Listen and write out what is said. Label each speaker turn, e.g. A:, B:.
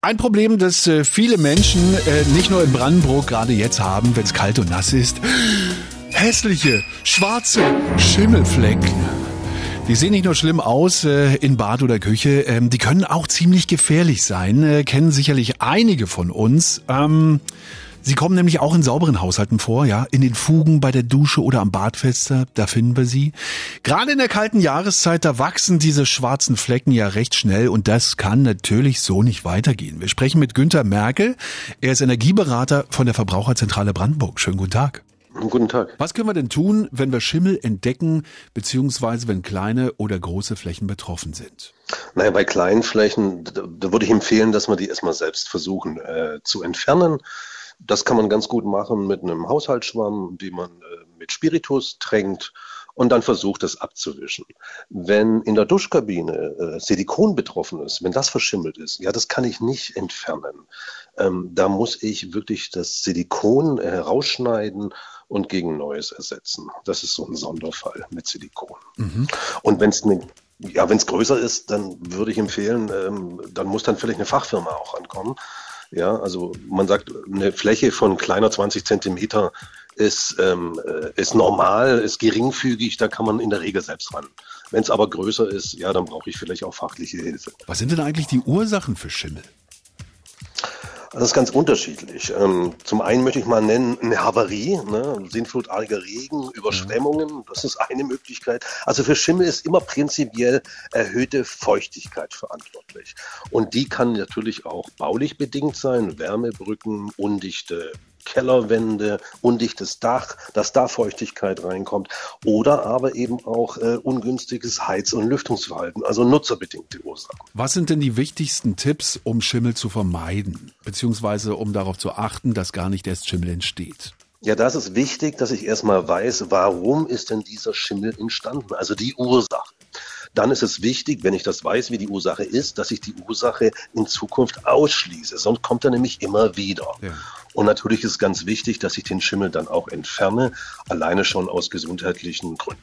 A: Ein Problem, das äh, viele Menschen, äh, nicht nur in Brandenburg, gerade jetzt haben, wenn es kalt und nass ist. Hässliche, schwarze Schimmelflecken. Die sehen nicht nur schlimm aus äh, in Bad oder Küche, ähm, die können auch ziemlich gefährlich sein, äh, kennen sicherlich einige von uns. Ähm, Sie kommen nämlich auch in sauberen Haushalten vor, ja, in den Fugen bei der Dusche oder am Badfenster, da finden wir sie. Gerade in der kalten Jahreszeit, da wachsen diese schwarzen Flecken ja recht schnell und das kann natürlich so nicht weitergehen. Wir sprechen mit Günter Merkel, er ist Energieberater von der Verbraucherzentrale Brandenburg. Schönen guten Tag.
B: Guten Tag.
A: Was können wir denn tun, wenn wir Schimmel entdecken, beziehungsweise wenn kleine oder große Flächen betroffen sind?
B: Naja, bei kleinen Flächen, da, da würde ich empfehlen, dass wir die erstmal selbst versuchen äh, zu entfernen. Das kann man ganz gut machen mit einem Haushaltsschwamm, den man äh, mit Spiritus tränkt und dann versucht, das abzuwischen. Wenn in der Duschkabine äh, Silikon betroffen ist, wenn das verschimmelt ist, ja, das kann ich nicht entfernen. Ähm, da muss ich wirklich das Silikon herausschneiden und gegen Neues ersetzen. Das ist so ein Sonderfall mit Silikon. Mhm. Und wenn es eine ja, wenn es größer ist, dann würde ich empfehlen, ähm, dann muss dann vielleicht eine Fachfirma auch ankommen. Ja, also man sagt, eine Fläche von kleiner 20 Zentimeter ist, ähm, äh, ist normal, ist geringfügig, da kann man in der Regel selbst ran. Wenn es aber größer ist, ja, dann brauche ich vielleicht auch fachliche Hilfe.
A: Was sind denn eigentlich die Ursachen für Schimmel?
B: Das ist ganz unterschiedlich. Ähm, zum einen möchte ich mal nennen, eine Havarie, ne? sinnflutartiger Regen, Überschwemmungen, das ist eine Möglichkeit. Also für Schimmel ist immer prinzipiell erhöhte Feuchtigkeit verantwortlich. Und die kann natürlich auch baulich bedingt sein, Wärmebrücken, undichte Kellerwände, undichtes Dach, dass da Feuchtigkeit reinkommt oder aber eben auch äh, ungünstiges Heiz- und Lüftungsverhalten, also nutzerbedingte Ursachen.
A: Was sind denn die wichtigsten Tipps, um Schimmel zu vermeiden, beziehungsweise um darauf zu achten, dass gar nicht erst Schimmel entsteht?
B: Ja, das ist wichtig, dass ich erstmal weiß, warum ist denn dieser Schimmel entstanden, also die Ursache. Dann ist es wichtig, wenn ich das weiß, wie die Ursache ist, dass ich die Ursache in Zukunft ausschließe. Sonst kommt er nämlich immer wieder. Ja. Und natürlich ist ganz wichtig, dass ich den Schimmel dann auch entferne, alleine schon aus gesundheitlichen Gründen.